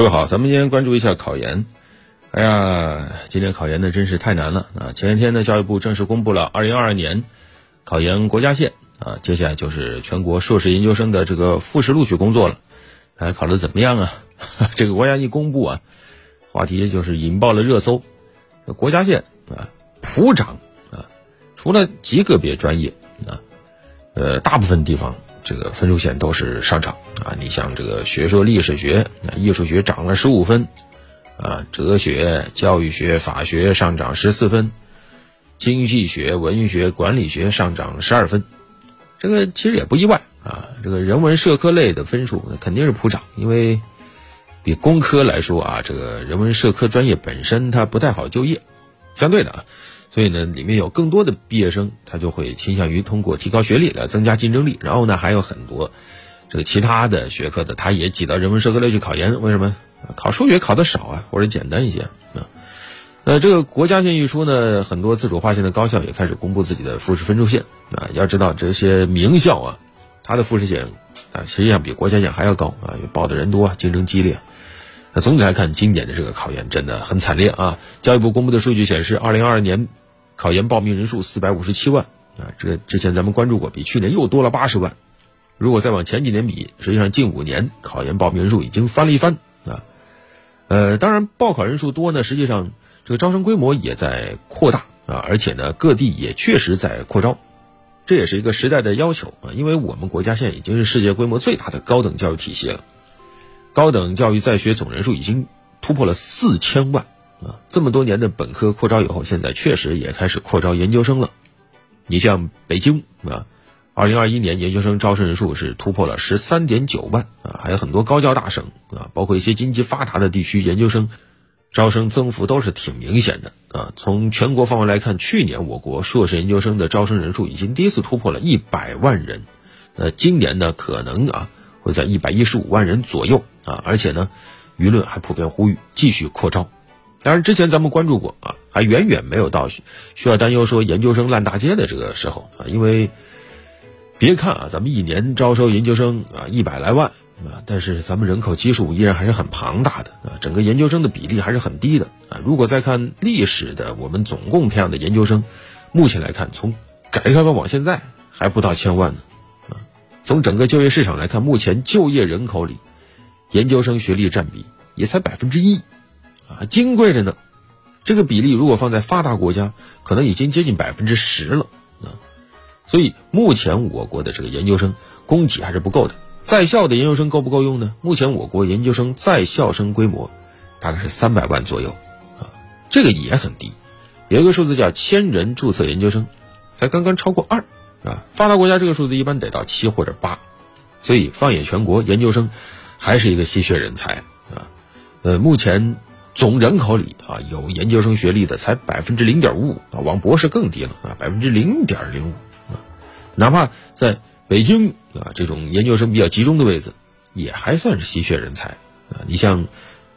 各位好，咱们今天关注一下考研。哎呀，今年考研呢真是太难了啊！前一天呢，教育部正式公布了二零二二年考研国家线啊，接下来就是全国硕士研究生的这个复试录取工作了。大家考的怎么样啊？这个国家一公布啊，话题就是引爆了热搜。国家线啊，普涨啊，除了极个别专业啊，呃，大部分地方。这个分数线都是上涨啊！你像这个学说历史学、艺术学涨了十五分，啊，哲学、教育学、法学上涨十四分，经济学、文学、管理学上涨十二分，这个其实也不意外啊。这个人文社科类的分数肯定是普涨，因为比工科来说啊，这个人文社科专业本身它不太好就业，相对的啊。所以呢，里面有更多的毕业生，他就会倾向于通过提高学历来增加竞争力。然后呢，还有很多这个其他的学科的，他也挤到人文社科类去考研。为什么？考数学考的少啊，或者简单一些啊。呃，这个国家线一出呢，很多自主划线的高校也开始公布自己的复试分数线啊。要知道这些名校啊，它的复试线啊，实际上比国家线还要高啊，报的人多，竞争激烈。那总体来看，今年的这个考研真的很惨烈啊！教育部公布的数据显示，二零二二年考研报名人数四百五十七万啊，这个之前咱们关注过，比去年又多了八十万。如果再往前几年比，实际上近五年考研报名人数已经翻了一番啊。呃，当然报考人数多呢，实际上这个招生规模也在扩大啊，而且呢，各地也确实在扩招，这也是一个时代的要求啊，因为我们国家现在已经是世界规模最大的高等教育体系了。高等教育在学总人数已经突破了四千万啊！这么多年的本科扩招以后，现在确实也开始扩招研究生了。你像北京啊，二零二一年研究生招生人数是突破了十三点九万啊，还有很多高教大省啊，包括一些经济发达的地区，研究生招生增幅都是挺明显的啊。从全国范围来看，去年我国硕士研究生的招生人数已经第一次突破了一百万人，呃，今年呢可能啊会在一百一十五万人左右。啊，而且呢，舆论还普遍呼吁继续扩招。当然，之前咱们关注过啊，还远远没有到需要担忧说研究生烂大街的这个时候啊。因为别看啊，咱们一年招收研究生啊一百来万啊，但是咱们人口基数依然还是很庞大的啊，整个研究生的比例还是很低的啊。如果再看历史的，我们总共培养的研究生，目前来看，从改革开放往现在还不到千万呢啊。从整个就业市场来看，目前就业人口里。研究生学历占比也才百分之一，啊，金贵着呢。这个比例如果放在发达国家，可能已经接近百分之十了啊。所以目前我国的这个研究生供给还是不够的。在校的研究生够不够用呢？目前我国研究生在校生规模大概是三百万左右，啊，这个也很低。有一个数字叫千人注册研究生，才刚刚超过二，啊，发达国家这个数字一般得到七或者八。所以放眼全国，研究生。还是一个稀缺人才啊，呃，目前总人口里啊有研究生学历的才百分之零点五五啊，往博士更低了啊，百分之零点零五啊，哪怕在北京啊这种研究生比较集中的位置，也还算是稀缺人才啊。你像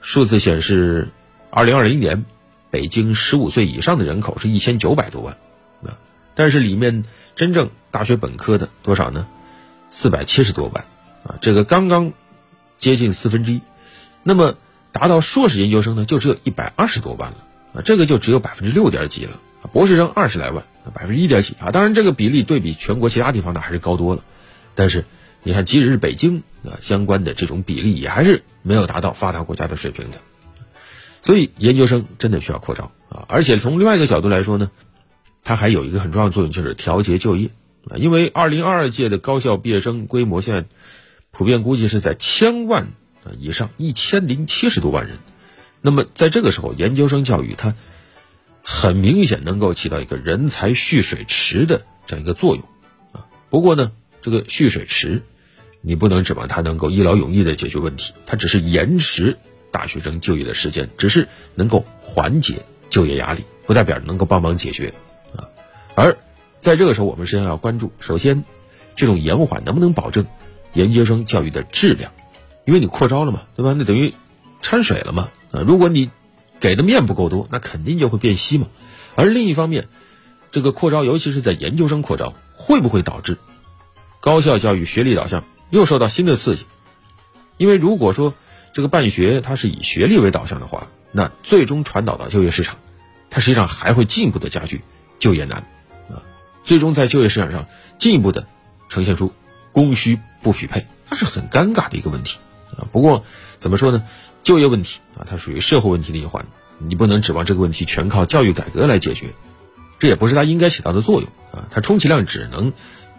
数字显示，二零二零年北京十五岁以上的人口是一千九百多万啊，但是里面真正大学本科的多少呢？四百七十多万啊，这个刚刚。接近四分之一，那么达到硕士研究生呢，就只有一百二十多万了啊，这个就只有百分之六点几了博士生二十来万，百分之一点几啊。当然，这个比例对比全国其他地方呢，还是高多了。但是，你看，即使是北京啊，相关的这种比例也还是没有达到发达国家的水平的。所以，研究生真的需要扩招啊。而且从另外一个角度来说呢，它还有一个很重要的作用，就是调节就业啊。因为二零二二届的高校毕业生规模现在。普遍估计是在千万啊以上，一千零七十多万人。那么在这个时候，研究生教育它很明显能够起到一个人才蓄水池的这样一个作用啊。不过呢，这个蓄水池你不能指望它能够一劳永逸的解决问题，它只是延迟大学生就业的时间，只是能够缓解就业压力，不代表能够帮忙解决啊。而在这个时候，我们实际上要关注，首先这种延缓能不能保证？研究生教育的质量，因为你扩招了嘛，对吧？那等于掺水了嘛啊！如果你给的面不够多，那肯定就会变稀嘛。而另一方面，这个扩招，尤其是在研究生扩招，会不会导致高校教育学历导向又受到新的刺激？因为如果说这个办学它是以学历为导向的话，那最终传导到就业市场，它实际上还会进一步的加剧就业难啊，最终在就业市场上进一步的呈现出供需不匹配，它是很尴尬的一个问题啊。不过怎么说呢，就业问题啊，它属于社会问题的一环，你不能指望这个问题全靠教育改革来解决，这也不是它应该起到的作用啊，它充其量只能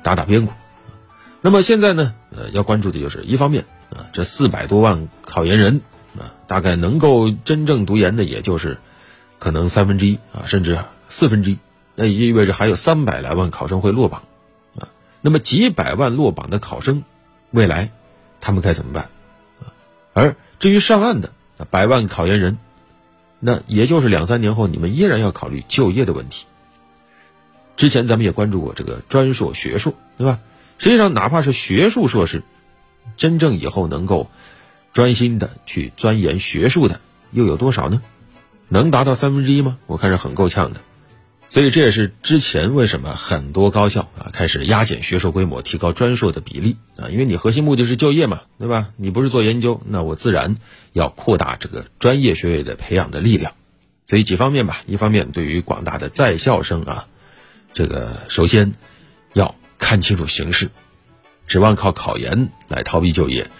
打打边鼓。那么现在呢，呃，要关注的就是一方面啊，这四百多万考研人啊，大概能够真正读研的，也就是可能三分之一啊，甚至四分之一，那也意味着还有三百来万考生会落榜。那么几百万落榜的考生，未来他们该怎么办？而至于上岸的百万考研人，那也就是两三年后你们依然要考虑就业的问题。之前咱们也关注过这个专硕学硕，对吧？实际上，哪怕是学术硕士，真正以后能够专心的去钻研学术的，又有多少呢？能达到三分之一吗？我看是很够呛的。所以这也是之前为什么很多高校啊开始压减学硕规模，提高专硕的比例啊，因为你核心目的是就业嘛，对吧？你不是做研究，那我自然要扩大这个专业学位的培养的力量。所以几方面吧，一方面对于广大的在校生啊，这个首先要。看清楚形势，指望靠考研来逃避就业，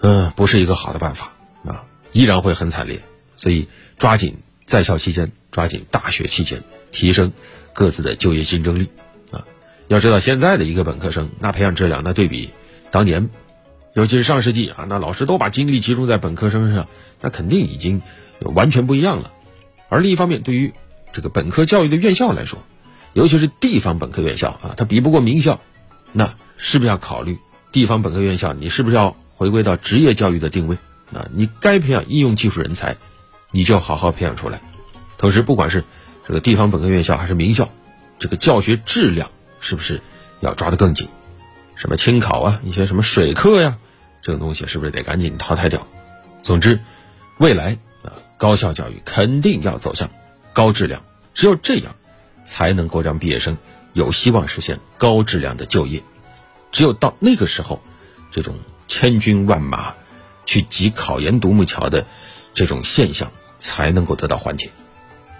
嗯，不是一个好的办法啊，依然会很惨烈。所以，抓紧在校期间，抓紧大学期间，提升各自的就业竞争力啊！要知道，现在的一个本科生，那培养质量，那对比当年，尤其是上世纪啊，那老师都把精力集中在本科生身上，那肯定已经完全不一样了。而另一方面，对于这个本科教育的院校来说，尤其是地方本科院校啊，它比不过名校，那是不是要考虑地方本科院校？你是不是要回归到职业教育的定位啊？你该培养应用技术人才，你就好好培养出来。同时，不管是这个地方本科院校还是名校，这个教学质量是不是要抓得更紧？什么清考啊，一些什么水课呀，这种东西是不是得赶紧淘汰掉？总之，未来啊，高校教育肯定要走向高质量，只有这样。才能够让毕业生有希望实现高质量的就业，只有到那个时候，这种千军万马去挤考研独木桥的这种现象才能够得到缓解。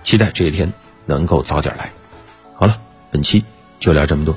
期待这一天能够早点来。好了，本期就聊这么多。